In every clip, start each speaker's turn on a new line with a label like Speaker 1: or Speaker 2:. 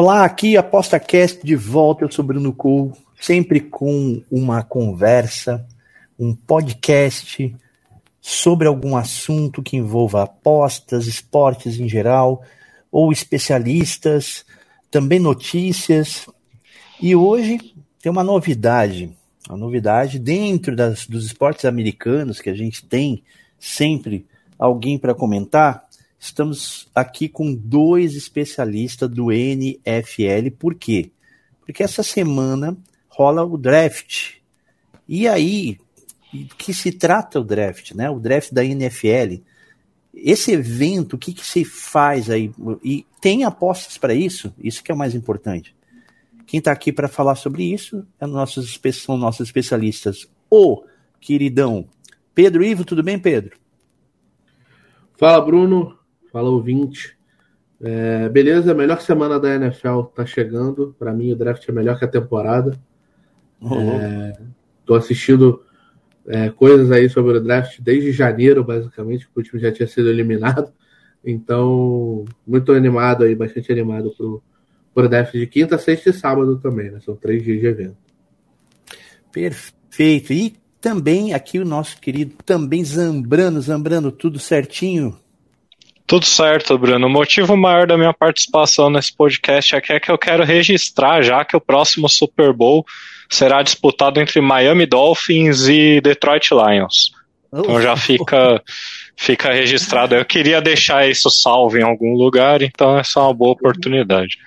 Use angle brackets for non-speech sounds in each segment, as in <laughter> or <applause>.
Speaker 1: Olá, aqui ApostaCast de volta. Eu sou Bruno Cole, sempre com uma conversa, um podcast sobre algum assunto que envolva apostas, esportes em geral, ou especialistas, também notícias. E hoje tem uma novidade, uma novidade dentro das, dos esportes americanos que a gente tem sempre alguém para comentar. Estamos aqui com dois especialistas do NFL. Por quê? Porque essa semana rola o draft. E aí, que se trata o draft, né? O draft da NFL. Esse evento, o que, que se faz aí? E tem apostas para isso? Isso que é o mais importante. Quem está aqui para falar sobre isso é nossos, são nossos especialistas. O queridão Pedro Ivo, tudo bem, Pedro?
Speaker 2: Fala, Bruno. Fala, ouvinte. É, beleza, a melhor semana da NFL tá chegando. Para mim, o draft é melhor que a temporada. Uhum. É, tô assistindo é, coisas aí sobre o draft desde janeiro, basicamente, porque o time já tinha sido eliminado. Então, muito animado aí, bastante animado pro, por déficit de quinta, sexta e sábado também, né? São três dias de evento.
Speaker 1: Perfeito. E também aqui o nosso querido também Zambrano, Zambrano, tudo certinho?
Speaker 3: Tudo certo, Bruno. O motivo maior da minha participação nesse podcast aqui é que eu quero registrar já que o próximo Super Bowl será disputado entre Miami Dolphins e Detroit Lions. Então já fica, fica registrado. Eu queria deixar isso salvo em algum lugar, então essa é uma boa oportunidade.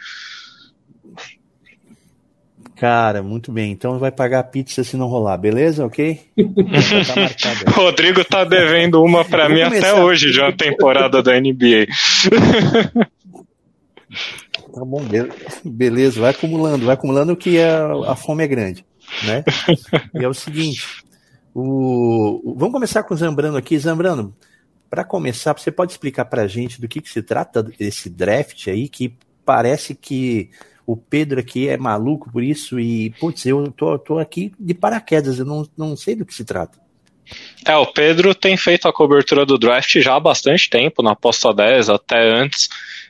Speaker 1: Cara, muito bem. Então vai pagar a pizza se não rolar, beleza? Ok?
Speaker 3: tá <laughs> Rodrigo tá devendo uma para mim até hoje de uma temporada da NBA. <laughs>
Speaker 1: Tá bom, beleza. Vai acumulando, vai acumulando que a, a fome é grande, né? E é o seguinte, o, vamos começar com o Zambrano aqui. Zambrano, para começar, você pode explicar para a gente do que, que se trata esse draft aí, que parece que o Pedro aqui é maluco por isso e, putz, eu tô, tô aqui de paraquedas, eu não, não sei do que se trata.
Speaker 3: É, o Pedro tem feito a cobertura do draft já há bastante tempo, na aposta 10, até antes.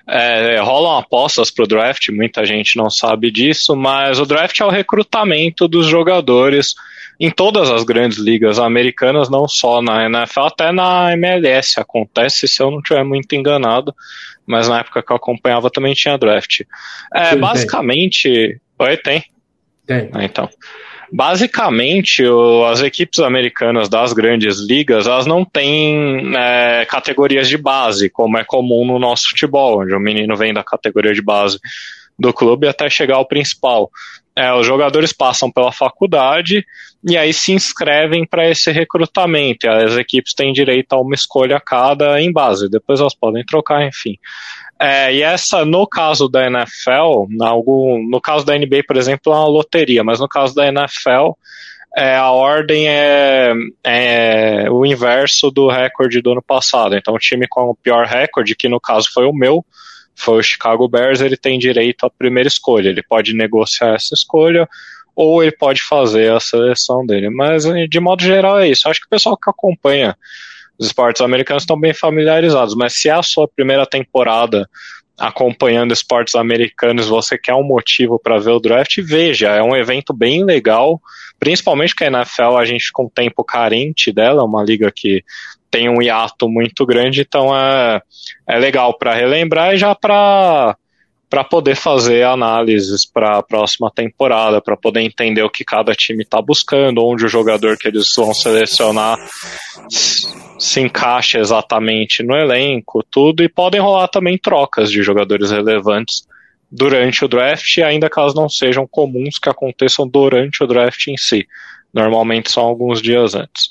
Speaker 3: É, rolam apostas para o draft, muita gente não sabe disso, mas o draft é o recrutamento dos jogadores em todas as grandes ligas americanas, não só na NFL, até na MLS acontece, se eu não estiver muito enganado mas na época que eu acompanhava também tinha draft. É, basicamente. Tem. Oi, tem?
Speaker 2: Tem.
Speaker 3: Ah, então. Basicamente, o, as equipes americanas das grandes ligas, elas não têm é, categorias de base, como é comum no nosso futebol, onde o menino vem da categoria de base do clube até chegar ao principal. É, os jogadores passam pela faculdade e aí se inscrevem para esse recrutamento. As equipes têm direito a uma escolha cada em base, depois elas podem trocar, enfim. É, e essa, no caso da NFL, algum, no caso da NBA, por exemplo, é uma loteria, mas no caso da NFL, é, a ordem é, é, o inverso do recorde do ano passado. Então, o time com o pior recorde, que no caso foi o meu, foi o Chicago Bears, ele tem direito à primeira escolha. Ele pode negociar essa escolha ou ele pode fazer a seleção dele. Mas, de modo geral, é isso. Acho que o pessoal que acompanha os esportes americanos estão bem familiarizados, mas se é a sua primeira temporada acompanhando esportes americanos, você quer um motivo para ver o draft, veja, é um evento bem legal, principalmente que a NFL a gente com tempo carente dela, é uma liga que tem um hiato muito grande, então é, é legal para relembrar e já para para poder fazer análises para a próxima temporada, para poder entender o que cada time está buscando, onde o jogador que eles vão selecionar se encaixa exatamente no elenco, tudo, e podem rolar também trocas de jogadores relevantes durante o draft, ainda caso não sejam comuns que aconteçam durante o draft em si. Normalmente são alguns dias antes.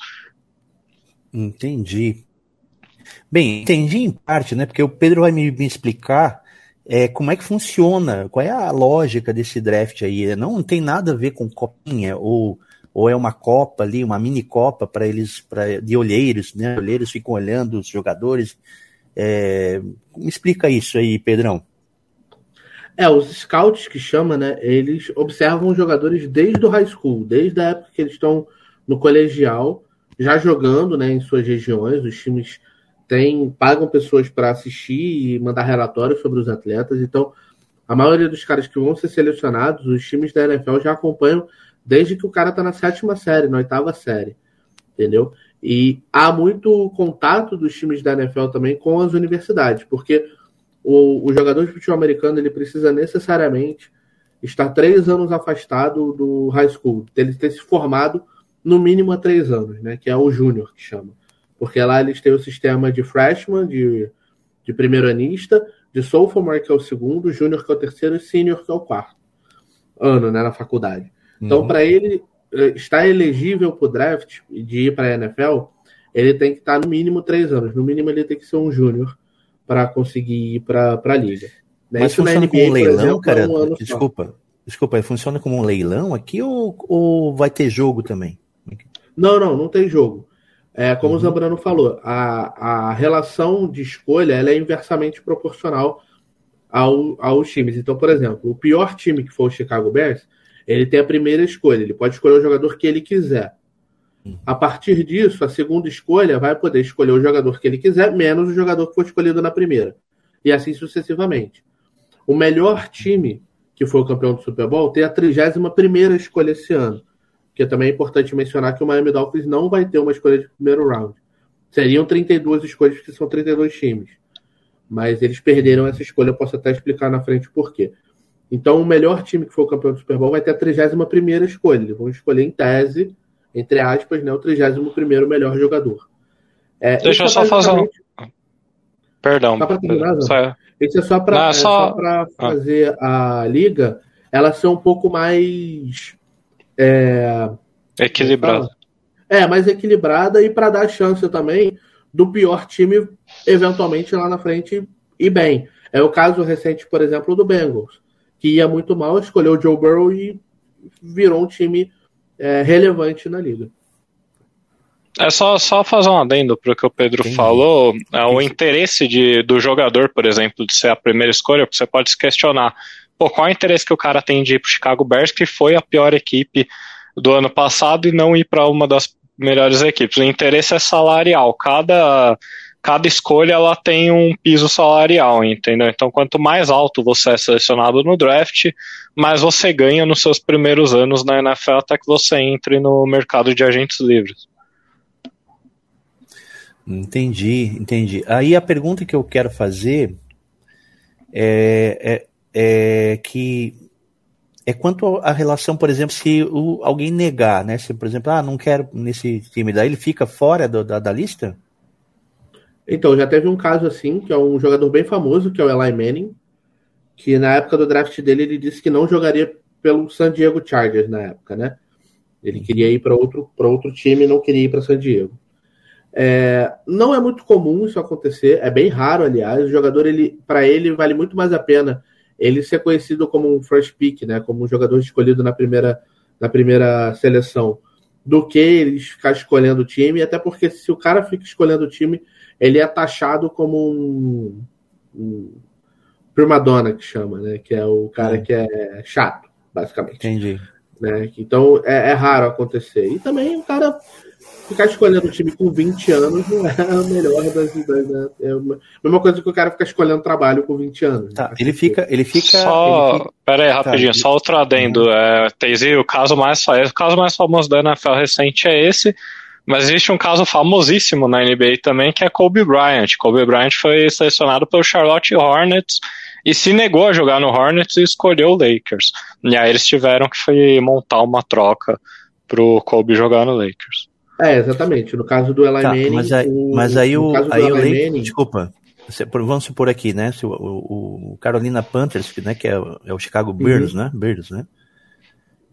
Speaker 1: Entendi. Bem, entendi em parte, né? Porque o Pedro vai me, me explicar é, como é que funciona, qual é a lógica desse draft aí? Não tem nada a ver com copinha ou, ou é uma copa ali, uma mini copa para eles, pra, de olheiros, né? Olheiros ficam olhando os jogadores. É, me explica isso aí, Pedrão.
Speaker 2: É, os scouts que chama, né? Eles observam os jogadores desde o high school, desde a época que eles estão no colegial, já jogando, né, em suas regiões. Os times têm, pagam pessoas para assistir e mandar relatórios sobre os atletas. Então, a maioria dos caras que vão ser selecionados, os times da NFL já acompanham desde que o cara está na sétima série, na oitava série, entendeu? E há muito contato dos times da NFL também com as universidades, porque o, o jogador de futebol americano ele precisa necessariamente estar três anos afastado do high school, ele ter se formado no mínimo há três anos, né? Que é o júnior que chama porque lá eles têm o sistema de freshman, de, de primeiro anista, de sophomore, que é o segundo, júnior, que é o terceiro, e senior, que é o quarto ano né, na faculdade. Então, uhum. para ele eh, estar elegível para o draft de ir para a NFL, ele tem que estar no mínimo três anos. No mínimo, ele tem que ser um júnior para conseguir ir para a liga.
Speaker 1: Né? Mas Isso funciona NBA, como um leilão, exemplo, cara? É um desculpa. Só. Desculpa, funciona como um leilão aqui ou, ou vai ter jogo também?
Speaker 2: Não, não, não tem jogo. É, como uhum. o Zambrano falou, a, a relação de escolha ela é inversamente proporcional ao, aos times. Então, por exemplo, o pior time que for o Chicago Bears, ele tem a primeira escolha, ele pode escolher o jogador que ele quiser. Uhum. A partir disso, a segunda escolha vai poder escolher o jogador que ele quiser, menos o jogador que foi escolhido na primeira. E assim sucessivamente. O melhor time que foi o campeão do Super Bowl tem a 31 primeira escolha esse ano que também é importante mencionar que o Miami Dolphins não vai ter uma escolha de primeiro round. Seriam 32 escolhas, que são 32 times. Mas eles perderam essa escolha, eu posso até explicar na frente por quê. Então, o melhor time que for o campeão do Super Bowl vai ter a 31 escolha. Eles vão escolher em tese, entre aspas, né, o 31 melhor jogador.
Speaker 3: É, Deixa eu só fazer um. Perdão. Só
Speaker 2: terminar, só... Isso é só para é só... Ah. fazer a liga ela ser um pouco mais é,
Speaker 3: equilibrada.
Speaker 2: É, mais equilibrada e para dar chance também do pior time eventualmente lá na frente ir bem. É o caso recente, por exemplo, do Bengals, que ia muito mal, escolheu o Joe Burrow e virou um time é, relevante na liga.
Speaker 3: É só, só fazer um adendo para o que o Pedro Entendi. falou. É, o interesse de, do jogador, por exemplo, de ser a primeira escolha, você pode se questionar pô, qual é o interesse que o cara tem de ir pro Chicago Bears, que foi a pior equipe do ano passado, e não ir para uma das melhores equipes? O interesse é salarial. Cada, cada escolha ela tem um piso salarial, entendeu? Então, quanto mais alto você é selecionado no draft, mais você ganha nos seus primeiros anos na NFL até que você entre no mercado de agentes livres.
Speaker 1: Entendi, entendi. Aí a pergunta que eu quero fazer é, é que é quanto à relação, por exemplo, se o, alguém negar, né? Se, por exemplo, ah, não quero nesse time, daí ele fica fora do, da, da lista?
Speaker 2: Então, já teve um caso assim, que é um jogador bem famoso, que é o Eli Manning, que na época do draft dele ele disse que não jogaria pelo San Diego Chargers na época, né? Ele queria ir para outro, outro time e não queria ir para San Diego. É, não é muito comum isso acontecer, é bem raro, aliás. O jogador, ele, para ele, vale muito mais a pena ele ser conhecido como um first pick, né, como um jogador escolhido na primeira, na primeira seleção, do que eles ficar escolhendo o time, até porque se o cara fica escolhendo o time, ele é taxado como um, um primadonna que chama, né, que é o cara que é chato, basicamente.
Speaker 1: Entendi.
Speaker 2: Né? Então é, é raro acontecer. E também o cara ficar escolhendo o time com 20 anos não é a melhor das ideias, né? É a mesma coisa que o cara ficar escolhendo trabalho com 20 anos.
Speaker 1: Tá, ele fica, ele fica.
Speaker 3: Só.
Speaker 1: Ele fica...
Speaker 3: Pera aí, rapidinho, tá, só outro adendo. Uhum. É, Teizi, o caso mais o caso mais famoso da NFL recente é esse. Mas existe um caso famosíssimo na NBA também, que é Kobe Bryant. Kobe Bryant foi selecionado pelo Charlotte Hornets e se negou a jogar no Hornets e escolheu o Lakers. E aí eles tiveram que montar uma troca pro Kobe jogar no Lakers.
Speaker 2: É, exatamente. No caso do Eli tá, Manning.
Speaker 1: Mas aí, o, mas aí o, aí o Manning, desculpa. Vamos supor aqui, né? O, o, o Carolina Panthers, né, que é, é o Chicago Bears, uhum. né? Bears, né?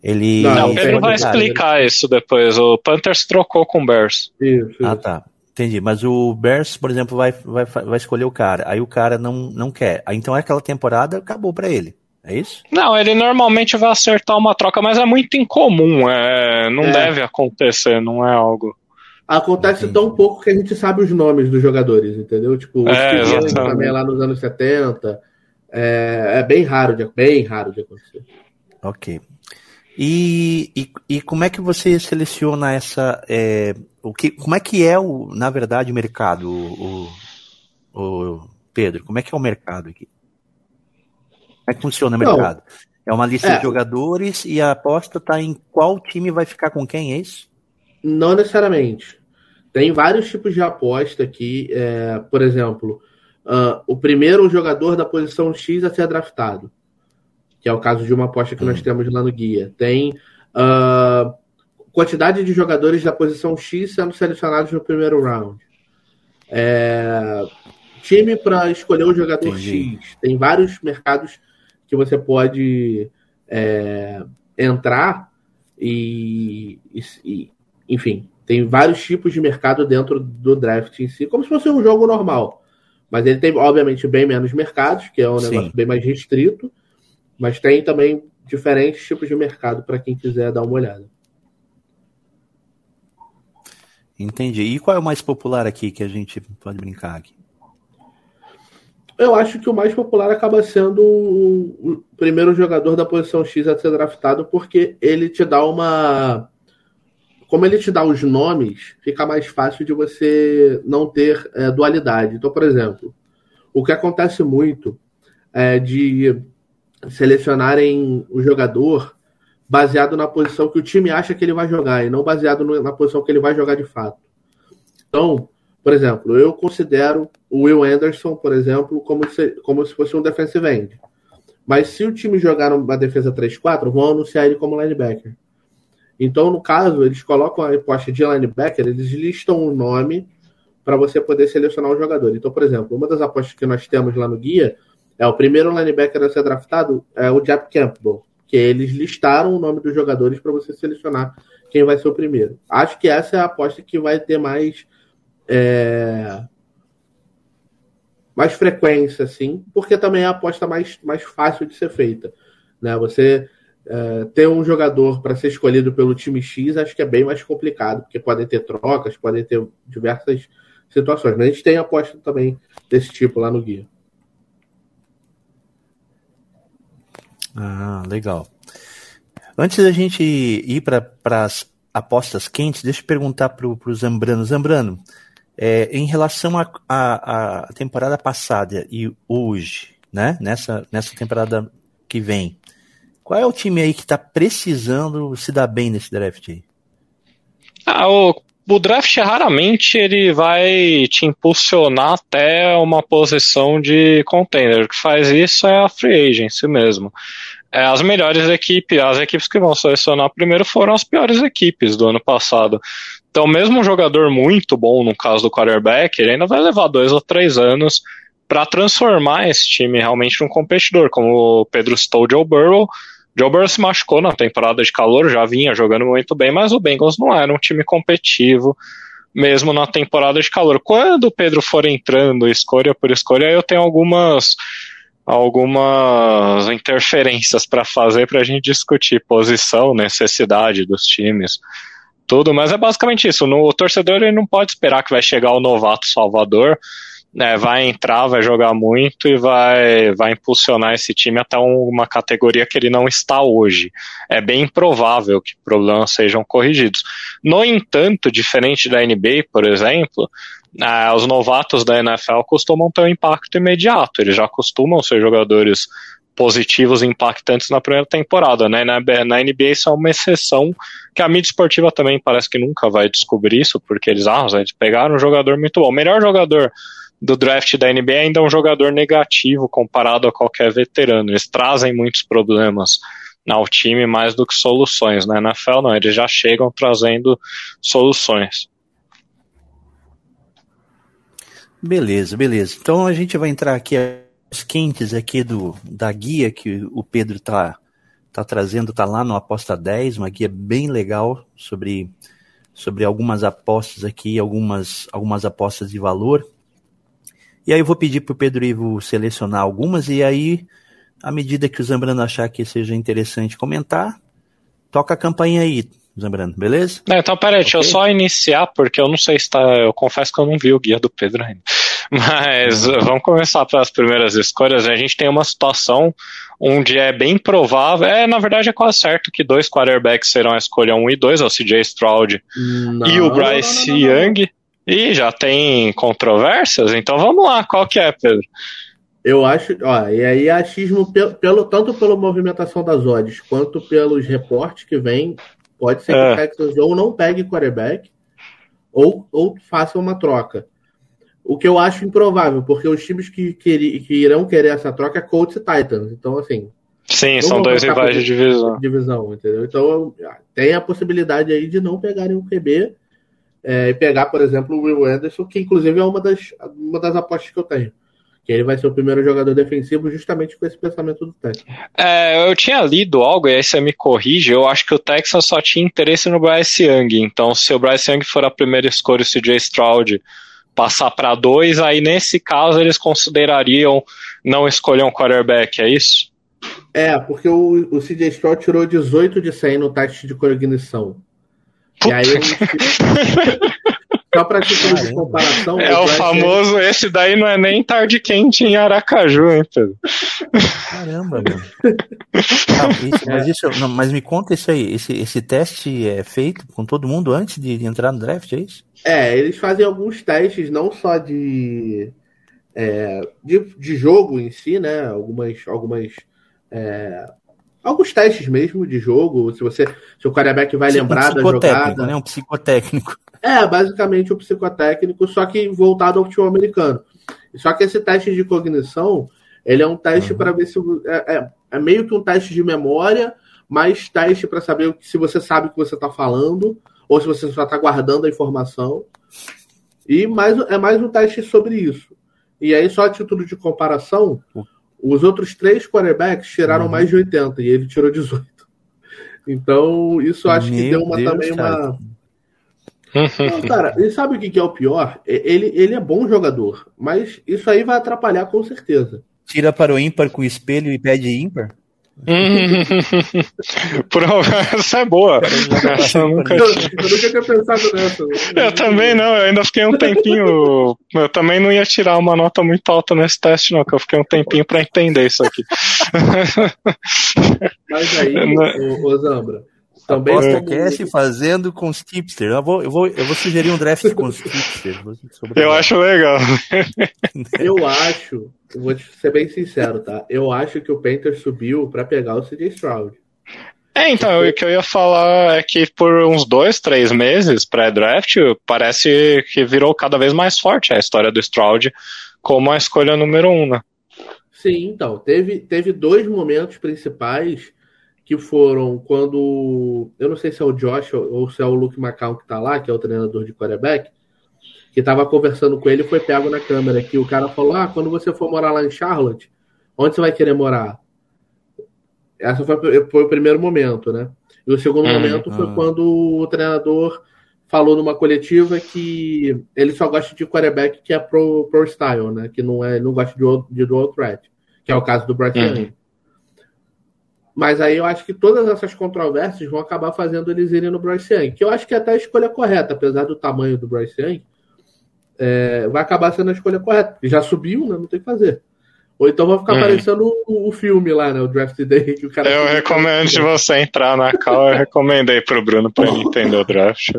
Speaker 1: Ele.
Speaker 3: Não, ele vai explicar isso depois. O Panthers trocou com o Bears.
Speaker 1: Isso, isso. Ah, tá. Entendi, mas o Bears, por exemplo, vai, vai, vai escolher o cara, aí o cara não, não quer. Então aquela temporada acabou para ele. É isso?
Speaker 3: Não, ele normalmente vai acertar uma troca, mas é muito incomum. É, não é. deve acontecer, não é algo.
Speaker 2: Acontece Entendi. tão pouco que a gente sabe os nomes dos jogadores, entendeu? Tipo, o é, também lá nos anos 70. É, é, bem raro de, bem raro de acontecer.
Speaker 1: Ok. E, e, e como é que você seleciona essa. É, o que, como é que é, o, na verdade, o mercado, o, o, o Pedro? Como é que é o mercado aqui? Como é que funciona o mercado? Não, é uma lista é, de jogadores e a aposta está em qual time vai ficar com quem, é isso?
Speaker 2: Não necessariamente. Tem vários tipos de aposta aqui. É, por exemplo, uh, o primeiro jogador da posição X a ser draftado que é o caso de uma aposta que nós hum. temos lá no guia. Tem uh, quantidade de jogadores da posição X sendo selecionados no primeiro round. É, time para escolher o jogador Entendi. X. Tem vários mercados que você pode é, entrar e, e, enfim, tem vários tipos de mercado dentro do draft em si, como se fosse um jogo normal. Mas ele tem, obviamente, bem menos mercados, que é um Sim. negócio bem mais restrito. Mas tem também diferentes tipos de mercado para quem quiser dar uma olhada.
Speaker 1: Entendi. E qual é o mais popular aqui que a gente pode brincar aqui?
Speaker 2: Eu acho que o mais popular acaba sendo o primeiro jogador da posição X a ser draftado, porque ele te dá uma. Como ele te dá os nomes, fica mais fácil de você não ter é, dualidade. Então, por exemplo, o que acontece muito é de selecionarem o jogador baseado na posição que o time acha que ele vai jogar e não baseado na posição que ele vai jogar de fato. Então, por exemplo, eu considero o Will Anderson, por exemplo, como se, como se fosse um defensive end. Mas se o time jogar numa defesa 3-4, vão anunciar ele como linebacker. Então, no caso, eles colocam a aposta de linebacker, eles listam o um nome para você poder selecionar o jogador. Então, por exemplo, uma das apostas que nós temos lá no guia é, o primeiro linebacker a ser draftado é o Jap Campbell, que eles listaram o nome dos jogadores para você selecionar quem vai ser o primeiro. Acho que essa é a aposta que vai ter mais é, mais frequência, assim, porque também é a aposta mais, mais fácil de ser feita. Né? Você é, ter um jogador para ser escolhido pelo time X, acho que é bem mais complicado, porque podem ter trocas, podem ter diversas situações. Mas a gente tem aposta também desse tipo lá no guia.
Speaker 1: Ah, legal. Antes da gente ir para as apostas quentes, deixa eu perguntar para o Zambrano. Zambrano, é, em relação à temporada passada e hoje, né? Nessa, nessa temporada que vem, qual é o time aí que está precisando se dar bem nesse draft aí?
Speaker 3: Ah, o, o draft raramente ele vai te impulsionar até uma posição de contender. O que faz isso é a free agency mesmo é, as melhores equipes, as equipes que vão selecionar primeiro foram as piores equipes do ano passado. Então, mesmo um jogador muito bom, no caso do quarterback, ele ainda vai levar dois ou três anos para transformar esse time realmente num competidor, como o Pedro citou Joe Burrow. Joe Burrow se machucou na temporada de calor, já vinha jogando muito bem, mas o Bengals não era um time competitivo, mesmo na temporada de calor. Quando o Pedro for entrando escolha por escolha, eu tenho algumas algumas interferências para fazer para a gente discutir posição, necessidade dos times, tudo, mas é basicamente isso. No, o torcedor ele não pode esperar que vai chegar o novato Salvador, né, vai entrar, vai jogar muito e vai, vai impulsionar esse time até uma categoria que ele não está hoje. É bem improvável que problemas sejam corrigidos. No entanto, diferente da NBA, por exemplo, ah, os novatos da NFL costumam ter um impacto imediato, eles já costumam ser jogadores positivos impactantes na primeira temporada, né? Na, na NBA isso é uma exceção que a mídia esportiva também parece que nunca vai descobrir isso, porque eles, ah, eles pegaram um jogador muito bom. O melhor jogador do draft da NBA ainda é um jogador negativo comparado a qualquer veterano. Eles trazem muitos problemas ao time mais do que soluções? Na NFL não, eles já chegam trazendo soluções.
Speaker 1: Beleza, beleza. Então a gente vai entrar aqui os quentes aqui do, da guia que o Pedro tá, tá trazendo, tá lá no Aposta 10, uma guia bem legal sobre, sobre algumas apostas aqui, algumas, algumas apostas de valor. E aí eu vou pedir para o Pedro Ivo selecionar algumas, e aí, à medida que o Zambrano achar que seja interessante comentar, toca a campainha aí, Zambrano, beleza?
Speaker 3: Não, então, peraí, okay. deixa eu só iniciar, porque eu não sei se tá. Eu confesso que eu não vi o guia do Pedro ainda. <laughs> Mas vamos começar pelas primeiras escolhas. A gente tem uma situação onde é bem provável, é na verdade é quase certo que dois quarterbacks serão a escolha 1 um e 2, o CJ Stroud não, e o Bryce não, não, Young. E já tem controvérsias, então vamos lá, qual que é, Pedro?
Speaker 2: Eu acho, ó, e aí achismo pelo, pelo, tanto pela movimentação das odds quanto pelos reportes que vem, pode ser que é. o Texas ou não pegue quarterback ou, ou faça uma troca. O que eu acho improvável, porque os times que, que, que irão querer essa troca é Colts e Titans. Então, assim.
Speaker 3: Sim, são dois rivais de divisão.
Speaker 2: divisão. Entendeu? Então, tem a possibilidade aí de não pegarem o QB é, e pegar, por exemplo, o Will Anderson, que inclusive é uma das, uma das apostas que eu tenho. Que ele vai ser o primeiro jogador defensivo justamente com esse pensamento do Texas.
Speaker 3: É, eu tinha lido algo, e aí você me corrige, eu acho que o Texas só tinha interesse no Bryce Young. Então, se o Bryce Young for a primeira escolha, o CJ Stroud passar para dois, aí nesse caso eles considerariam não escolher um quarterback, é isso?
Speaker 2: É, porque o, o CJ Stroud tirou 18 de 100 no teste de cognição.
Speaker 3: Puta. E aí <laughs>
Speaker 2: Só para título de comparação.
Speaker 3: É o, o famoso, é... esse daí não é nem tarde quente em Aracaju, hein, Pedro?
Speaker 1: Caramba, meu. Ah, isso, mas, isso, não, mas me conta isso aí, esse, esse teste é feito com todo mundo antes de entrar no draft, é isso?
Speaker 2: É, eles fazem alguns testes, não só de, é, de, de, jogo em si, né? Algumas. algumas é, alguns testes mesmo de jogo. Se você. Se o quarterback vai Sim, lembrar um da jogada.
Speaker 1: Né? Um psicotécnico.
Speaker 2: É, basicamente um psicotécnico, só que voltado ao futebol americano. Só que esse teste de cognição, ele é um teste uhum. para ver se. É, é, é, meio que um teste de memória, mais teste para saber se você sabe o que você está falando ou se você só está guardando a informação. E mais, é mais um teste sobre isso. E aí, só a título de comparação, os outros três quarterbacks tiraram uhum. mais de 80 e ele tirou 18. Então, isso acho Meu que deu uma, Deus, também cara. uma. Não, cara, e sabe o que é o pior? Ele, ele é bom jogador, mas isso aí vai atrapalhar com certeza.
Speaker 1: Tira para o ímpar com o espelho e pede ímpar? <laughs>
Speaker 3: Essa é boa. Essa eu, nunca...
Speaker 2: eu, eu nunca tinha pensado nessa.
Speaker 3: Eu também não, eu ainda fiquei um tempinho. Eu também não ia tirar uma nota muito alta nesse teste, não, que eu fiquei um tempinho para entender isso aqui.
Speaker 2: Mas aí, <laughs> ô, ô Zambra,
Speaker 1: também Aposta cast fazendo com os tipsters. Eu vou, eu, vou, eu vou sugerir um draft com os tipsters.
Speaker 3: Eu acho legal. <laughs>
Speaker 2: Eu acho, vou ser bem sincero, tá? Eu acho que o Painter subiu para pegar o CJ Stroud.
Speaker 3: É, então, o que eu ia falar é que por uns dois, três meses pré-draft, parece que virou cada vez mais forte a história do Stroud como a escolha número um, né?
Speaker 2: Sim, então, teve, teve dois momentos principais que foram quando. Eu não sei se é o Josh ou se é o Luke Macau que tá lá, que é o treinador de quarterback, que tava conversando com ele e foi pego na câmera. Que o cara falou: Ah, quando você for morar lá em Charlotte, onde você vai querer morar? Essa foi, foi o primeiro momento, né? E o segundo hum, momento foi hum. quando o treinador falou numa coletiva que ele só gosta de quarterback que é pro, pro style, né? Que não é, não gosta de, de dual threat, que é o caso do Bryce Young. Mas aí eu acho que todas essas controvérsias vão acabar fazendo eles irem no Bryce Young, que eu acho que é até a escolha correta, apesar do tamanho do Bryce Young, é, vai acabar sendo a escolha correta. Já subiu, né? Não tem o que fazer. Ou então vai ficar hum. aparecendo o, o, filme lá, né? O Draft Day que o cara.
Speaker 3: Eu recomendo de você entrar na cal, eu recomendei pro Bruno pra ele entender o draft.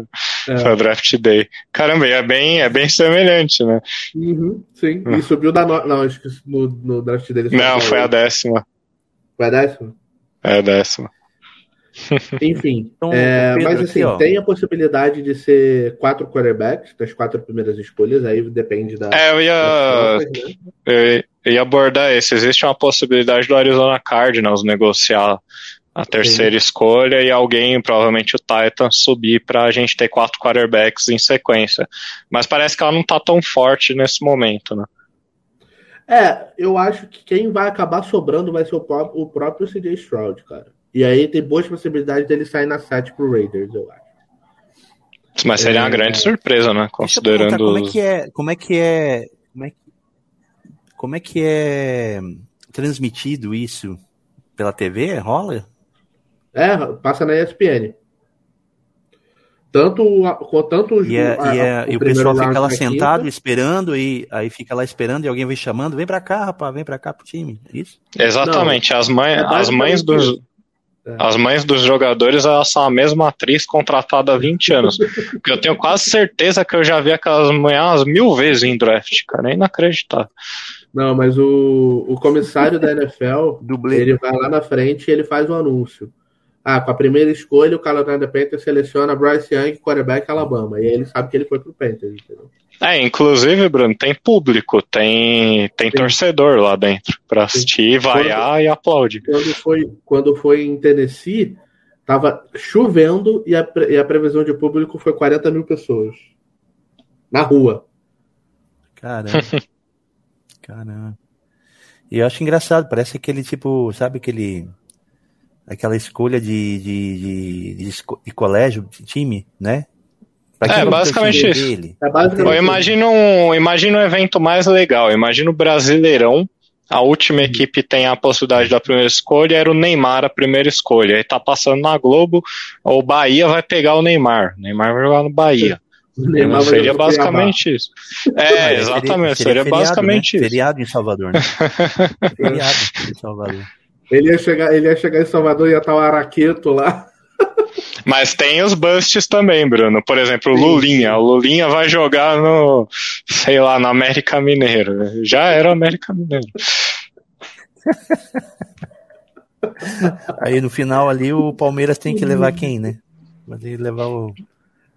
Speaker 3: É. O Draft Day. Caramba, é bem, é bem semelhante, né?
Speaker 2: Uhum, sim. Hum. E subiu da no... Não, acho que no, no Draft Day.
Speaker 3: Não, foi a décima.
Speaker 2: Foi a décima?
Speaker 3: É décima. <laughs>
Speaker 2: Enfim, então, é, mas assim, aqui, tem a possibilidade de ser quatro quarterbacks, das quatro primeiras escolhas, aí depende da.
Speaker 3: É, eu ia, né? eu ia abordar esse. Existe uma possibilidade do Arizona Cardinals negociar a terceira Sim. escolha e alguém, provavelmente o Titan, subir para a gente ter quatro quarterbacks em sequência. Mas parece que ela não tá tão forte nesse momento, né?
Speaker 2: É, eu acho que quem vai acabar sobrando vai ser o próprio, o próprio CJ Stroud, cara. E aí tem boas possibilidades dele sair na 7 pro Raiders, eu acho.
Speaker 3: Mas seria é... uma grande surpresa, né? Considerando.
Speaker 1: Como é que é. Como é que é. Como é que, como é, que é transmitido isso pela TV? Rola?
Speaker 2: É, passa na ESPN. Tanto, tanto
Speaker 1: e, é, a, e, é, o, e o pessoal fica lá sentado quinta. esperando, e aí fica lá esperando e alguém vem chamando, vem pra cá, rapaz, vem pra cá pro time. É isso?
Speaker 3: Exatamente. Não, as, mãe, é as mães dos. É. As mães dos jogadores elas são a mesma atriz contratada há 20 anos. Porque eu tenho quase certeza que eu já vi aquelas manhãs mil vezes em draft, cara. É inacreditável.
Speaker 2: Não, mas o, o comissário da NFL, ele vai lá na frente e ele faz o um anúncio. Ah, com a primeira escolha, o Carolina Panthers seleciona Bryce Young, quarterback Alabama. E aí ele sabe que ele foi pro Panthers, entendeu?
Speaker 3: É, inclusive, Bruno, tem público, tem, tem torcedor lá dentro para assistir, vaiar quando, e aplaudir.
Speaker 2: Quando foi, quando foi em Tennessee, tava chovendo e a, e a previsão de público foi 40 mil pessoas. Na rua.
Speaker 1: Caramba. <laughs> Caramba. E eu acho engraçado, parece aquele tipo, sabe aquele aquela escolha de, de, de, de, de colégio, de time, né?
Speaker 3: É, basicamente isso. Dele, é basicamente eu imagino um, imagino um evento mais legal. Imagino o Brasileirão. A última equipe tem a possibilidade da primeira escolha, era o Neymar a primeira escolha. Aí tá passando na Globo, o Bahia vai pegar o Neymar. O Neymar vai jogar no Bahia. Neymar seria basicamente isso. É, exatamente, seria, seria, seria basicamente
Speaker 1: né?
Speaker 3: isso.
Speaker 1: Feriado em Salvador, né? <laughs> feriado em Salvador.
Speaker 2: Ele ia chegar, ele ia chegar em Salvador e ia estar o Araqueto lá.
Speaker 3: Mas tem os busts também, Bruno. Por exemplo, o Lulinha. O Lulinha vai jogar no, sei lá, no América Mineiro. Já era o América Mineiro. <laughs>
Speaker 1: Aí no final ali o Palmeiras tem que levar quem, né? Vai levar o.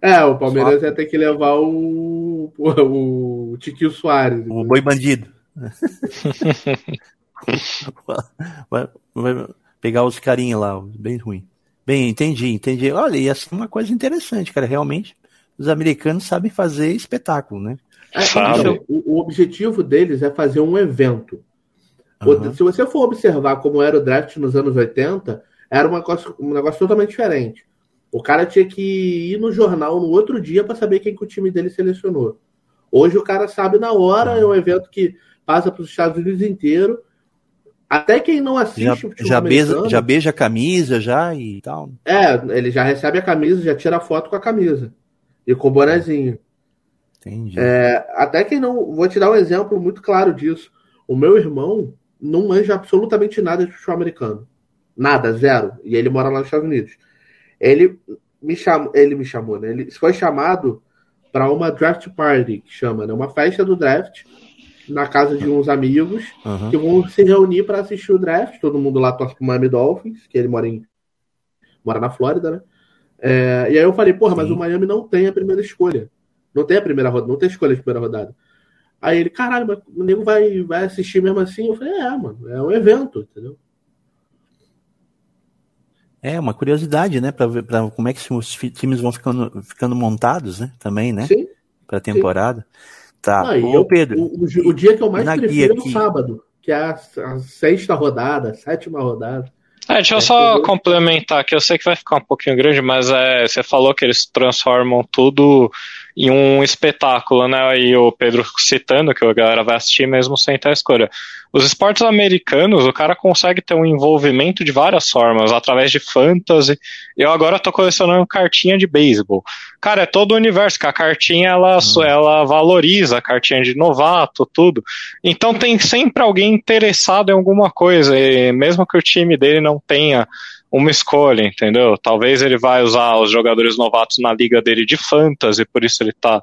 Speaker 2: É, o Palmeiras ia ter que levar o. O, o Tiquinho Soares.
Speaker 1: O Boi Bandido. <laughs> <laughs> vai, vai, pegar os carinhos lá, bem ruim. Bem, entendi, entendi. Olha, ia ser uma coisa interessante, cara. Realmente, os americanos sabem fazer espetáculo, né?
Speaker 2: É, então, o, o, objetivo deles é fazer um evento. Uhum. Se você for observar como era o draft nos anos 80, era um negócio, um negócio totalmente diferente. O cara tinha que ir no jornal no outro dia para saber quem que o time dele selecionou. Hoje o cara sabe na hora, é um evento que passa para os Estados Unidos inteiro até quem não assiste
Speaker 1: já, o já beija, já beija a camisa já e tal.
Speaker 2: É, ele já recebe a camisa, já tira a foto com a camisa. E com o bonezinho. Entendi. É, até quem não. Vou te dar um exemplo muito claro disso. O meu irmão não manja absolutamente nada de futebol americano. Nada, zero. E ele mora lá nos Estados Unidos. Ele me chamou, ele me chamou, né? Ele foi chamado para uma draft party, que chama, né? Uma festa do draft na casa de uns amigos uhum. que vão se reunir para assistir o draft. Todo mundo lá torce pro Miami Dolphins, que ele mora em mora na Flórida, né? É, e aí eu falei, porra, mas o Miami não tem a primeira escolha. Não tem a primeira rodada, não tem escolha de primeira rodada. Aí ele, caralho, mas o nego vai, vai assistir mesmo assim? Eu falei, é, mano, é um evento, entendeu?
Speaker 1: É, uma curiosidade, né, para ver pra como é que os times vão ficando, ficando montados, né, também, né, Sim. pra temporada. Sim. Tá. Ah, Ô,
Speaker 2: eu, Pedro. O, o, o, dia que eu mais prefiro é o sábado, que é a, a, sexta rodada, a sétima rodada.
Speaker 3: É, deixa eu só complementar, que eu sei que vai ficar um pouquinho grande, mas é, você falou que eles transformam tudo em um espetáculo, né? E o Pedro citando que a galera vai assistir mesmo sem ter a escolha. Os esportes americanos, o cara consegue ter um envolvimento de várias formas, através de fantasy. Eu agora tô colecionando cartinha de beisebol. Cara, é todo o universo, que a cartinha ela, hum. ela valoriza a cartinha de novato, tudo. Então tem sempre alguém interessado em alguma coisa, e mesmo que o time dele não tenha uma escolha, entendeu? Talvez ele vai usar os jogadores novatos na liga dele de fantasy, por isso ele tá,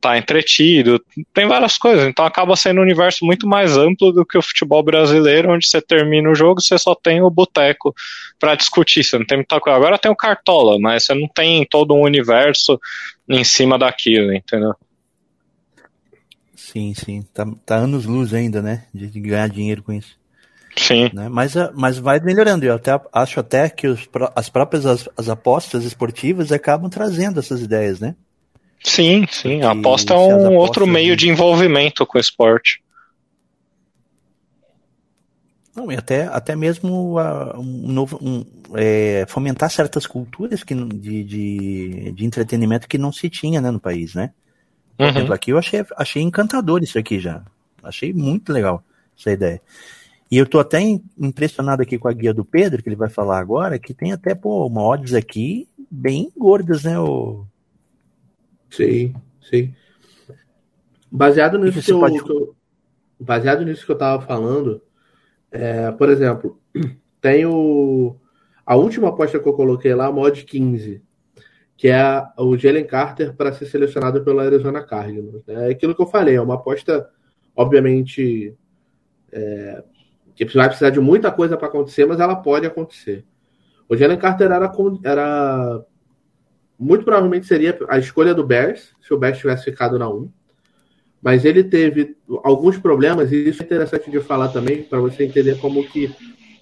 Speaker 3: tá entretido. Tem várias coisas, então acaba sendo um universo muito mais amplo do que o futebol brasileiro, onde você termina o jogo você só tem o boteco para discutir, você não tem muita coisa. Agora tem o Cartola, mas você não tem todo um universo em cima daquilo, entendeu?
Speaker 1: Sim, sim. Tá, tá anos luz ainda, né? De ganhar dinheiro com isso.
Speaker 3: Sim.
Speaker 1: Né? Mas, ah, mas vai melhorando. Eu até, acho até que os, as próprias as, as apostas esportivas acabam trazendo essas ideias, né?
Speaker 3: Sim, sim. a aposta é um outro meio de envolvimento com o esporte.
Speaker 1: Não, e até, até mesmo uh, um novo, um, é, fomentar certas culturas que, de, de, de, entretenimento que não se tinha né, no país, né? Por uhum. exemplo, aqui eu achei, achei encantador isso aqui já. Achei muito legal essa ideia. E eu tô até impressionado aqui com a guia do Pedro, que ele vai falar agora, que tem até, pô, mods aqui bem gordas, né? O...
Speaker 2: Sim, sim. Baseado nisso que, eu, pode... que eu, baseado nisso que eu tava falando, é, por exemplo, <clears throat> tem o, a última aposta que eu coloquei lá, mod 15, que é o Jalen Carter para ser selecionado pela Arizona Cardinals. É aquilo que eu falei, é uma aposta, obviamente, é, que vai precisar de muita coisa para acontecer, mas ela pode acontecer. O Jalen Carter era, era muito provavelmente seria a escolha do Bears, se o Bears tivesse ficado na 1 mas ele teve alguns problemas, e isso é interessante de falar também, para você entender como que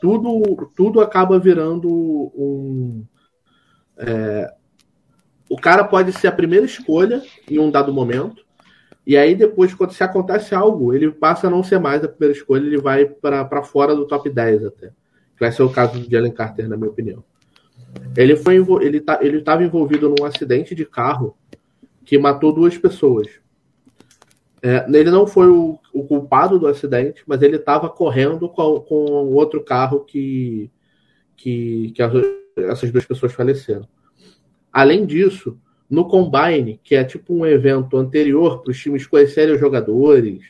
Speaker 2: tudo, tudo acaba virando um. É, o cara pode ser a primeira escolha em um dado momento, e aí depois, quando se acontece algo, ele passa a não ser mais a primeira escolha, ele vai para fora do top 10 até. Que vai ser o caso de Jalen Carter, na minha opinião. Ele foi ele tá, ele estava envolvido num acidente de carro que matou duas pessoas. É, ele não foi o, o, culpado do acidente, mas ele estava correndo com, com outro carro que, que, que as, essas duas pessoas faleceram. Além disso, no Combine, que é tipo um evento anterior para os times conhecerem os jogadores,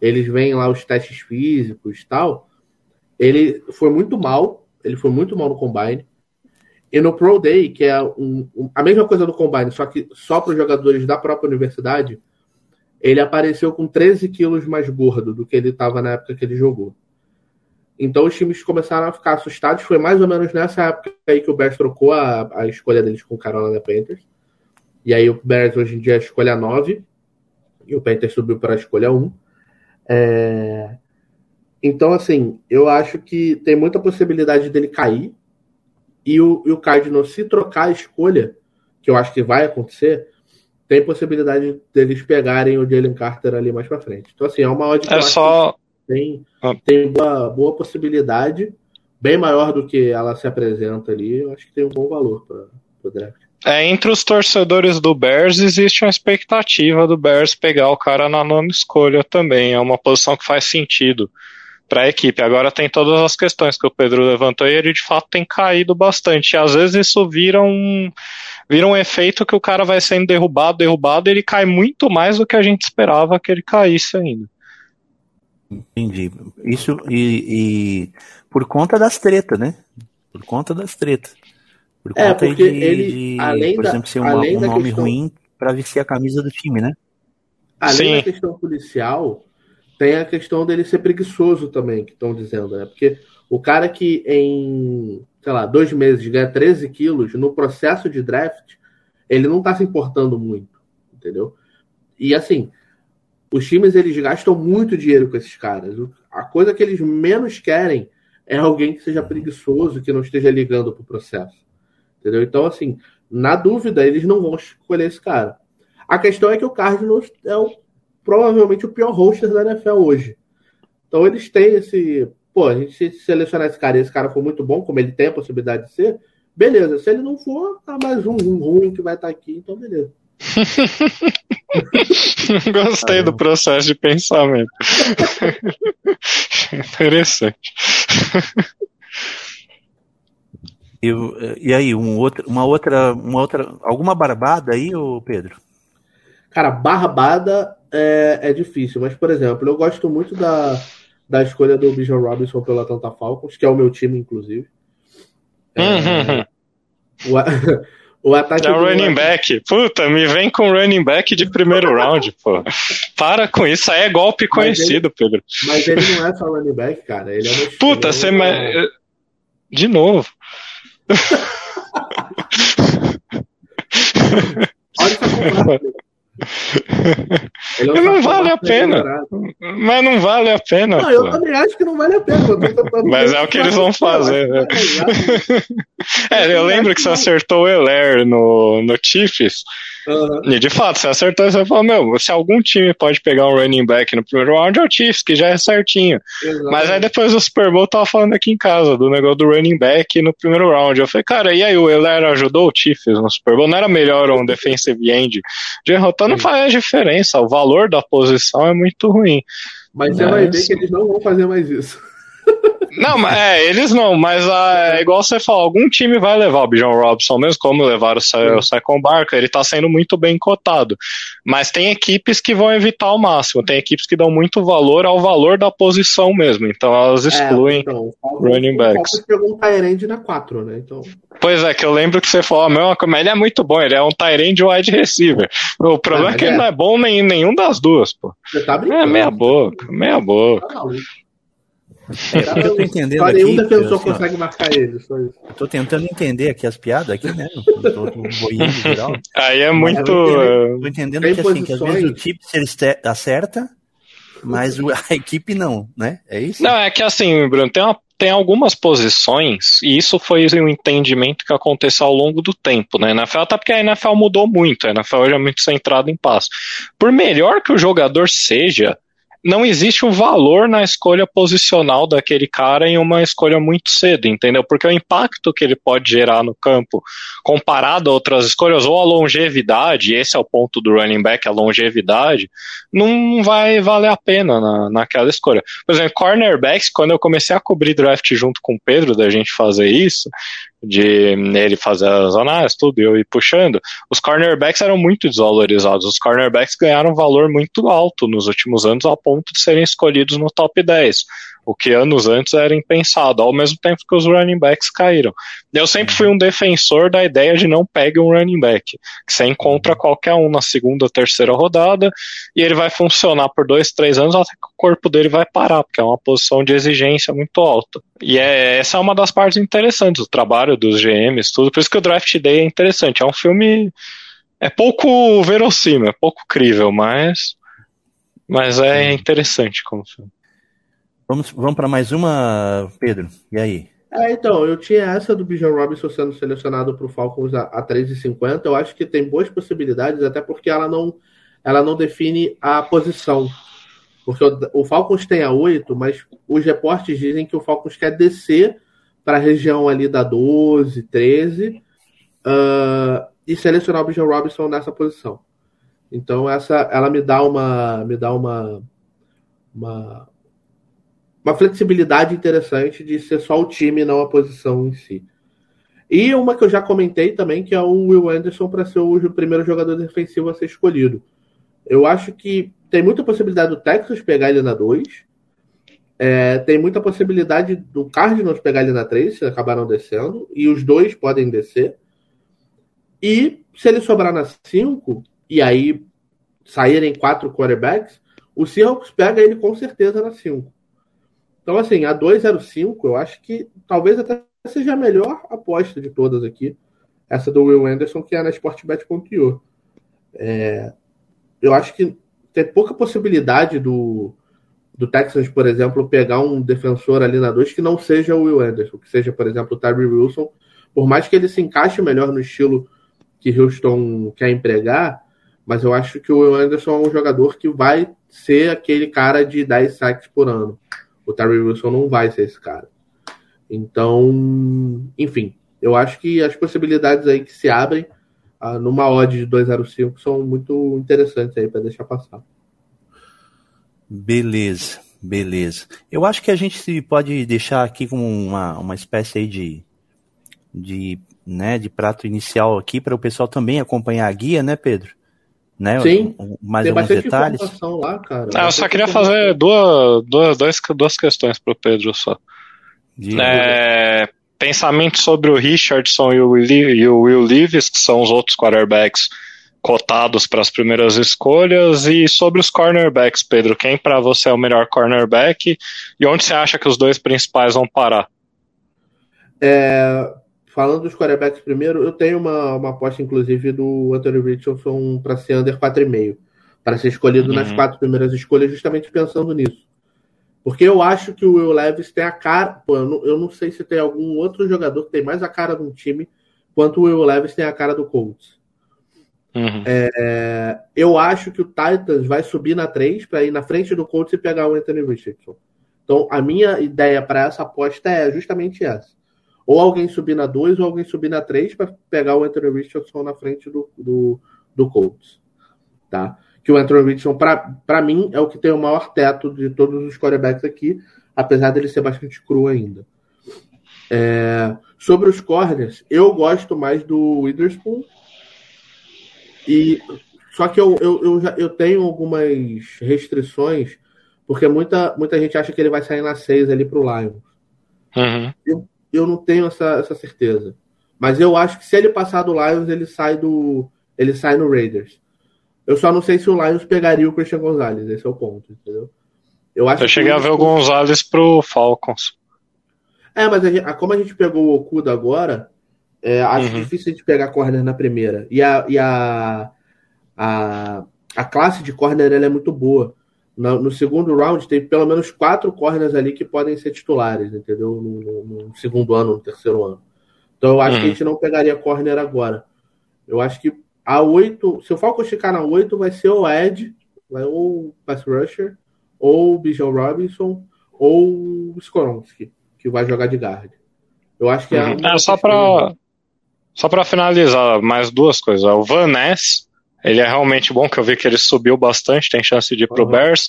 Speaker 2: eles veem lá os testes físicos e tal, ele foi muito mal, ele foi muito mal no Combine. E no Pro Day, que é um, um, a mesma coisa do Combine, só que só para os jogadores da própria universidade, ele apareceu com 13 quilos mais gordo do que ele estava na época que ele jogou. Então os times começaram a ficar assustados. Foi mais ou menos nessa época aí que o Bears trocou a, a escolha deles com Carolina Panthers. E aí o Bears hoje em dia é a escolha 9 e o Panthers subiu para a escolha 1. É... Então, assim, eu acho que tem muita possibilidade dele cair. E o, e o Cardinals, se trocar a escolha, que eu acho que vai acontecer, tem possibilidade deles pegarem o Jalen Carter ali mais para frente. Então, assim, é uma odd
Speaker 3: é só...
Speaker 2: tem, tem boa, boa possibilidade, bem maior do que ela se apresenta ali. Eu acho que tem um bom valor para o draft.
Speaker 3: É, entre os torcedores do Bears existe uma expectativa do Bears pegar o cara na nona escolha também. É uma posição que faz sentido para a equipe. Agora tem todas as questões que o Pedro levantou e ele de fato tem caído bastante. E às vezes isso vira um vira um efeito que o cara vai sendo derrubado, derrubado, e ele cai muito mais do que a gente esperava que ele caísse ainda.
Speaker 1: Entendi. Isso e, e por conta das tretas, né? Por conta das tretas.
Speaker 2: Por é, conta porque de, ele, de, além
Speaker 1: por exemplo, ser uma, um nome questão, ruim para vestir a camisa do time, né?
Speaker 2: Além Sim. da questão policial, tem a questão dele ser preguiçoso também, que estão dizendo, né? Porque o cara que em sei lá, dois meses ganha 13 quilos, no processo de draft, ele não está se importando muito, entendeu? E assim, os times eles gastam muito dinheiro com esses caras. A coisa que eles menos querem é alguém que seja preguiçoso, que não esteja ligando para o processo. Entendeu? Então, assim, na dúvida, eles não vão escolher esse cara. A questão é que o Cardinals é o, provavelmente o pior roster da NFL hoje. Então, eles têm esse pô, a gente se selecionar esse cara e esse cara for muito bom, como ele tem a possibilidade de ser, beleza. Se ele não for, tá mais um, um ruim que vai estar tá aqui, então beleza. <laughs>
Speaker 3: Gostei do processo de pensamento. <laughs> Interessante.
Speaker 1: E, e aí, um outro, uma outra, uma outra, alguma barbada aí, ô Pedro?
Speaker 2: Cara, barbada é, é difícil, mas por exemplo, eu gosto muito da da escolha do Bijan Robinson pelo Atlanta Falcons, que é o meu time, inclusive.
Speaker 3: É, o, <laughs> o ataque. É o running back. Puta, me vem com running back de primeiro round, pô. Para com isso, aí é golpe conhecido,
Speaker 2: ele,
Speaker 3: Pedro.
Speaker 2: Mas ele não é só running back, cara. Ele é
Speaker 3: Puta, você. É... De novo. Olha essa não vale a pena. Mas não vale a pena.
Speaker 2: Não, eu também acho que não vale a pena.
Speaker 3: Mas é o que eles vão fazer. Né? <laughs> É, eu lembro que você acertou o Eler no, no Chiefs. Uhum. E de fato, você acertou, você falou, meu, se algum time pode pegar um running back no primeiro round, é o Chiefs, que já é certinho. Exatamente. Mas aí depois do Super Bowl, tava falando aqui em casa, do negócio do running back no primeiro round. Eu falei, cara, e aí o Euler ajudou o Chiefs no Super Bowl? Não era melhor um defensive end? De derrotar não faz diferença, o valor da posição é muito ruim.
Speaker 2: Mas você vai ver que eles não vão fazer mais isso.
Speaker 3: Não, mas é, eles não, mas é igual você falou, algum time vai levar o Bijan Robson, mesmo como levar o, Saquon Barker, ele tá sendo muito bem cotado. Mas tem equipes que vão evitar ao máximo, tem equipes que dão muito valor ao valor da posição mesmo, então elas é, excluem é, então, running backs.
Speaker 2: O pegou um Tyrande na 4, né? Então...
Speaker 3: Pois é, que eu lembro que você falou, meu, ele é muito bom, ele é um Tyrande wide receiver. O problema é, é que ele é. não é bom em nenhum das duas, pô. Você tá brincando. É meia boca, meia boca. Tá
Speaker 1: é, eu tô entendendo
Speaker 2: defensor eu, assim, consegue marcar ele. Só isso.
Speaker 1: Tô tentando entender aqui as piadas aqui, né? Tô, tô
Speaker 3: geral. Aí é muito.
Speaker 1: Eu tô entendendo, que, assim, que às vezes o ele acerta, mas <laughs> a equipe não, né? É isso?
Speaker 3: Não, é que assim, Bruno, tem, uma, tem algumas posições, e isso foi um entendimento que aconteceu ao longo do tempo, né? Na NFL, até porque a NFL mudou muito, a NFL hoje é muito centrada em passo. Por melhor que o jogador seja, não existe um valor na escolha posicional daquele cara em uma escolha muito cedo, entendeu? Porque o impacto que ele pode gerar no campo, comparado a outras escolhas, ou a longevidade, esse é o ponto do running back, a longevidade, não vai valer a pena na, naquela escolha. Por exemplo, cornerbacks, quando eu comecei a cobrir draft junto com o Pedro, da gente fazer isso, de ele fazer as análises, tudo, e eu ir puxando, os cornerbacks eram muito desvalorizados. Os cornerbacks ganharam um valor muito alto nos últimos anos, ao ponto de serem escolhidos no top 10 o que anos antes era impensado, ao mesmo tempo que os running backs caíram. Eu sempre fui um defensor da ideia de não pegue um running back, que você encontra qualquer um na segunda ou terceira rodada e ele vai funcionar por dois, três anos até que o corpo dele vai parar, porque é uma posição de exigência muito alta. E é, essa é uma das partes interessantes do trabalho dos GMs, tudo. Por isso que o Draft Day é interessante. É um filme. É pouco verossímil, é pouco crível, mas. Mas é interessante como filme.
Speaker 1: Vamos, vamos para mais uma, Pedro. E aí?
Speaker 2: É, então, eu tinha essa do Bijan Robinson sendo selecionado para o Falcons a, a 3,50. Eu acho que tem boas possibilidades, até porque ela não, ela não define a posição. Porque o, o Falcons tem a 8, mas os reportes dizem que o Falcons quer descer para a região ali da 12, 13 uh, e selecionar o Bijan Robinson nessa posição. Então essa, ela me dá uma, me dá uma, uma uma flexibilidade interessante de ser só o time, não a posição em si. E uma que eu já comentei também, que é o Will Anderson para ser o primeiro jogador defensivo a ser escolhido. Eu acho que tem muita possibilidade do Texas pegar ele na 2. É, tem muita possibilidade do Cardinals pegar ele na 3, se acabaram descendo. E os dois podem descer. E se ele sobrar na 5, e aí saírem quatro quarterbacks, o Seahawks pega ele com certeza na 5. Então, assim, a 205, eu acho que talvez até seja a melhor aposta de todas aqui. Essa do Will Anderson, que é na Sportbet.io. É, eu acho que tem pouca possibilidade do, do Texans, por exemplo, pegar um defensor ali na 2 que não seja o Will Anderson, que seja, por exemplo, o Tyree Wilson. Por mais que ele se encaixe melhor no estilo que Houston quer empregar, mas eu acho que o Will Anderson é um jogador que vai ser aquele cara de 10 sacks por ano. O Tyree Wilson não vai ser esse cara. Então, enfim, eu acho que as possibilidades aí que se abrem ah, numa odd de 205 são muito interessantes aí para deixar passar.
Speaker 1: Beleza, beleza. Eu acho que a gente pode deixar aqui como uma, uma espécie aí de, de, né, de prato inicial aqui para o pessoal também acompanhar a guia, né, Pedro? Né?
Speaker 2: Sim.
Speaker 1: Mais alguns detalhes.
Speaker 2: Lá, cara.
Speaker 3: Ah, eu só queria fazer duas, duas, duas, duas questões para o Pedro só. É, pensamento sobre o Richardson e o, e o Will Levis, que são os outros quarterbacks cotados para as primeiras escolhas, e sobre os cornerbacks, Pedro, quem para você é o melhor cornerback e onde você acha que os dois principais vão parar?
Speaker 2: É, Falando dos quarterbacks primeiro, eu tenho uma, uma aposta, inclusive, do Anthony Richardson para ser under 4,5. Para ser escolhido uhum. nas quatro primeiras escolhas, justamente pensando nisso. Porque eu acho que o Will Levis tem a cara. Pô, eu não, eu não sei se tem algum outro jogador que tem mais a cara de um time quanto o Will Levis tem a cara do Colts. Uhum. É, eu acho que o Titans vai subir na 3 para ir na frente do Colts e pegar o Anthony Richardson. Então, a minha ideia para essa aposta é justamente essa. Ou alguém subir na 2 ou alguém subir na 3 para pegar o Anthony Richardson na frente do, do, do Colts. Tá? Que o Anthony Richardson, para mim, é o que tem o maior teto de todos os quarterbacks aqui, apesar dele ser bastante cru ainda. É, sobre os corners, eu gosto mais do Witherspoon e só que eu, eu, eu, já, eu tenho algumas restrições, porque muita, muita gente acha que ele vai sair na 6 ali pro Lions. Uhum. Eu, eu não tenho essa, essa certeza. Mas eu acho que se ele passar do Lions, ele sai do. ele sai no Raiders. Eu só não sei se o Lions pegaria o Christian Gonzalez, esse é o ponto, entendeu?
Speaker 3: Eu, acho eu cheguei a ver o Gonzalez pro Falcons.
Speaker 2: É, mas a gente, como a gente pegou o Okuda agora, é, acho uhum. difícil a gente pegar corner na primeira. E a, e a, a, a classe de corner ela é muito boa. No, segundo round, tem pelo menos quatro corners ali que podem ser titulares, entendeu? No, no, no segundo ano, no terceiro ano. Então eu acho que a uhum. gente não pegaria corner agora. Eu acho que a 8, se o Falcons ficar na 8, vai ser o Ed, vai ou o Pass Rusher, ou o Bijan Robinson, ou o Skoronski, que vai jogar de guard. Eu acho que é,
Speaker 3: uhum. é só para só para finalizar, mais duas coisas. O Van Ness, ele é realmente bom, que eu vi que ele subiu bastante, tem chance de ir pro uhum. Bears,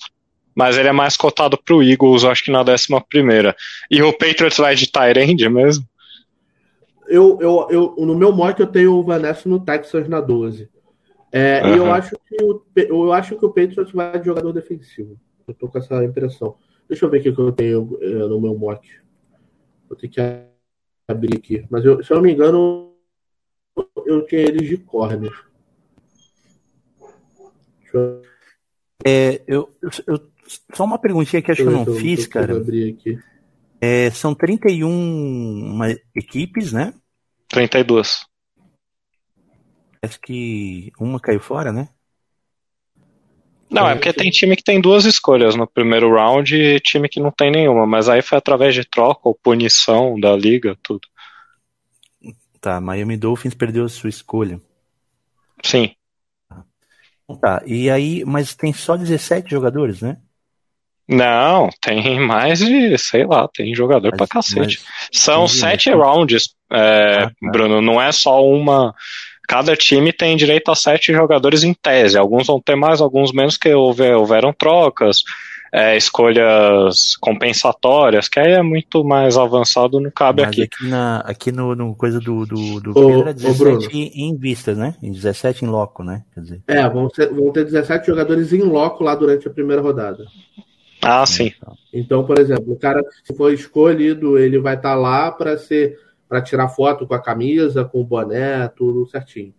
Speaker 3: mas ele é mais cotado pro Eagles, acho que na décima primeira. E o Patriots vai de Tyrande mesmo?
Speaker 2: Eu, eu, eu, no meu mote eu tenho o Van Ness no Texas na 12. É, uhum. E eu acho, que o, eu acho que o Patriots vai de jogador defensivo. Eu tô com essa impressão. Deixa eu ver o que eu tenho é, no meu mote. Vou ter que abrir aqui. Mas eu, se eu não me engano, eu tinha eles de corner.
Speaker 1: Eu... É, eu, eu, só uma perguntinha que acho que eu não fiz, cara. É, são 31 equipes, né?
Speaker 3: 32.
Speaker 1: Acho que uma caiu fora, né?
Speaker 3: Não, é porque tem time que tem duas escolhas no primeiro round e time que não tem nenhuma, mas aí foi através de troca ou punição da liga, tudo.
Speaker 1: Tá, Miami Dolphins perdeu a sua escolha.
Speaker 3: Sim.
Speaker 1: Tá, e aí, mas tem só 17 jogadores, né?
Speaker 3: Não, tem mais de, sei lá, tem jogador mas, pra cacete. São sete rounds, é, ah, tá. Bruno, não é só uma. Cada time tem direito a sete jogadores em tese. Alguns vão ter mais, alguns menos, que houver, houveram trocas é, escolhas compensatórias, que aí é muito mais avançado, não cabe Mas aqui.
Speaker 1: Aqui, na, aqui no, no coisa do, do, do é 17 em vistas, né? Em 17 em loco, né? Quer dizer.
Speaker 2: É, vão, ser, vão ter 17 jogadores em loco lá durante a primeira rodada.
Speaker 3: Ah, sim.
Speaker 2: Então, por exemplo, o cara que foi escolhido, ele vai estar tá lá para ser para tirar foto com a camisa, com o boné, tudo certinho.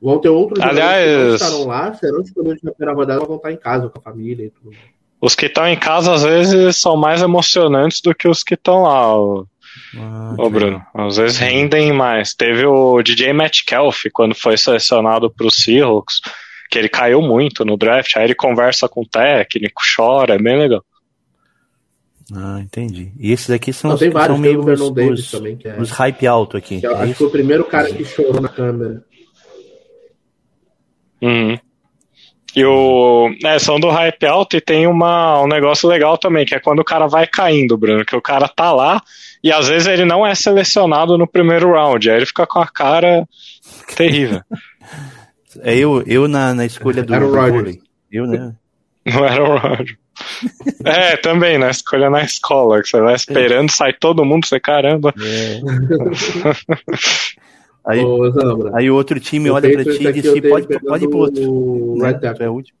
Speaker 2: Vão ter outros
Speaker 3: Aliás...
Speaker 2: que não estarão lá, serão escolhidos na primeira rodada, vão estar em casa com a família e tudo mais.
Speaker 3: Os que estão em casa, às vezes, são mais emocionantes do que os que estão lá, ô, ah, ô Bruno. Às vezes rendem mais. Teve o DJ Metcalf, quando foi selecionado para o Seahawks, que ele caiu muito no draft, aí ele conversa com o técnico, chora, é bem legal.
Speaker 1: Ah, entendi. E esses aqui são, Não, tem vários, são meio os, os, também, que é... os hype alto aqui.
Speaker 2: Que é acho que foi o primeiro cara que chorou na câmera.
Speaker 3: Uhum. E o. É, são do hype alto e tem uma, um negócio legal também, que é quando o cara vai caindo, Bruno, que o cara tá lá e às vezes ele não é selecionado no primeiro round, aí ele fica com a cara terrível.
Speaker 1: é eu, eu na, na escolha do,
Speaker 2: era o Roger.
Speaker 1: Eu, né?
Speaker 3: Não era o Roger. é, também, na escolha na escola, que você vai esperando, sai todo mundo, você caramba. É. <laughs>
Speaker 1: Aí, Ô, aí o outro time olha pra ti e diz assim, pode, pode ir pro outro. Né? Tu é o último.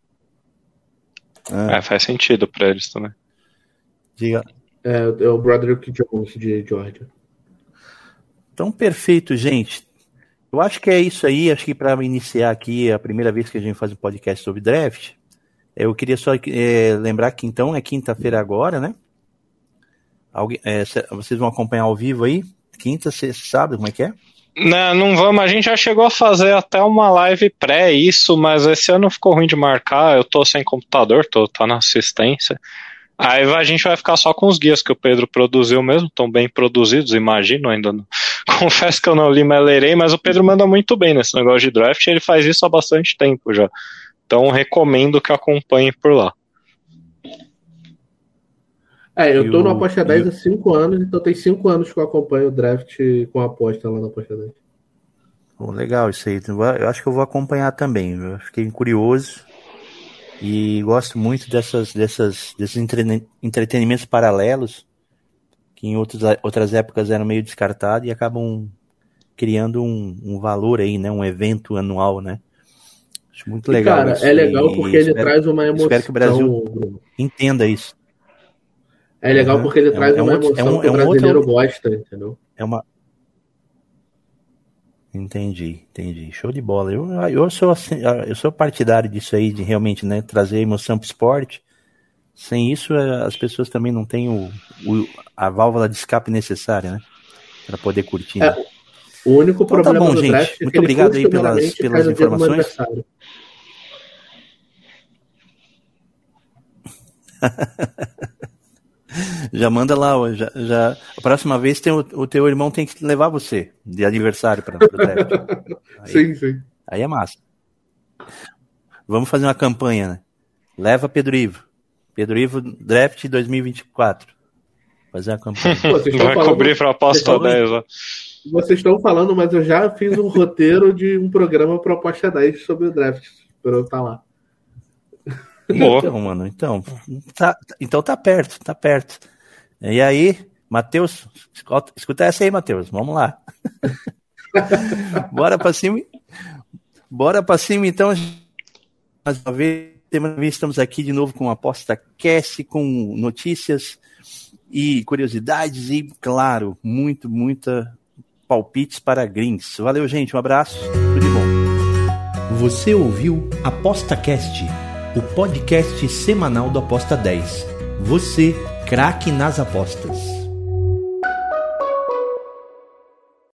Speaker 3: Ah. É, faz sentido pra eles também.
Speaker 1: Diga.
Speaker 2: É, é o Broderick Jones de Georgia.
Speaker 1: Então, perfeito, gente. Eu acho que é isso aí. Acho que para iniciar aqui, a primeira vez que a gente faz um podcast sobre draft, eu queria só é, lembrar que então é quinta-feira agora, né? Alguém, é, vocês vão acompanhar ao vivo aí? Quinta, sexta, sábado, como é que é?
Speaker 3: Não, não vamos. A gente já chegou a fazer até uma live pré isso, mas esse ano ficou ruim de marcar. Eu tô sem computador, tô, tô na assistência. Aí a gente vai ficar só com os guias que o Pedro produziu mesmo, estão bem produzidos, imagino, ainda não. <laughs> Confesso que eu não li, mas lerei, mas o Pedro manda muito bem nesse negócio de draft, ele faz isso há bastante tempo já. Então recomendo que acompanhe por lá.
Speaker 2: É, eu tô no Aposta 10 há 5 anos, então tem 5 anos que eu acompanho o draft com aposta lá na Aposta 10.
Speaker 1: Oh, legal isso aí. Eu acho que eu vou acompanhar também. Eu fiquei curioso e gosto muito dessas, dessas, desses entretenimentos paralelos que em outros, outras épocas eram meio descartados e acabam criando um, um valor aí, né? Um evento anual, né? Acho muito legal. E,
Speaker 2: cara, é legal porque ele traz uma emoção.
Speaker 1: Espero que o Brasil entenda isso.
Speaker 2: É legal porque ele é, traz é uma emoção é um, que o brasileiro outro... gosta, entendeu?
Speaker 1: É uma, Entendi, entendi. Show de bola. Eu, eu, sou, assim, eu sou partidário disso aí, de realmente né, trazer emoção para o esporte. Sem isso, é, as pessoas também não têm o, o a válvula de escape necessária, né? Para poder curtir. Né?
Speaker 2: É, o único então, tá problema tá bom, gente.
Speaker 1: É Muito obrigado aí pelas, pelas informações. <laughs> Já manda lá, já, já, a próxima vez tem o, o teu irmão tem que levar você de aniversário para o draft.
Speaker 2: Aí, sim, sim.
Speaker 1: Aí é massa. Vamos fazer uma campanha, né? Leva Pedro Ivo. Pedro Ivo Draft 2024. Fazer uma campanha. Pô,
Speaker 3: Vai falando, cobrir para aposta 10, ó.
Speaker 2: Vocês estão falando, mas eu já fiz um roteiro de um programa proposta 10 sobre o draft, para eu estar tá lá.
Speaker 1: Então, mano, então tá, então tá perto, tá perto. E aí, Matheus, escuta, essa aí, Matheus, vamos lá. <laughs> Bora pra cima. Bora pra cima, então. Mais uma vez, estamos aqui de novo com Aposta Cast, com notícias e curiosidades e, claro, muito, muita palpites para greens. Valeu, gente, um abraço, tudo de bom.
Speaker 4: Você ouviu Aposta Cast o podcast semanal do Aposta 10. Você, craque nas apostas.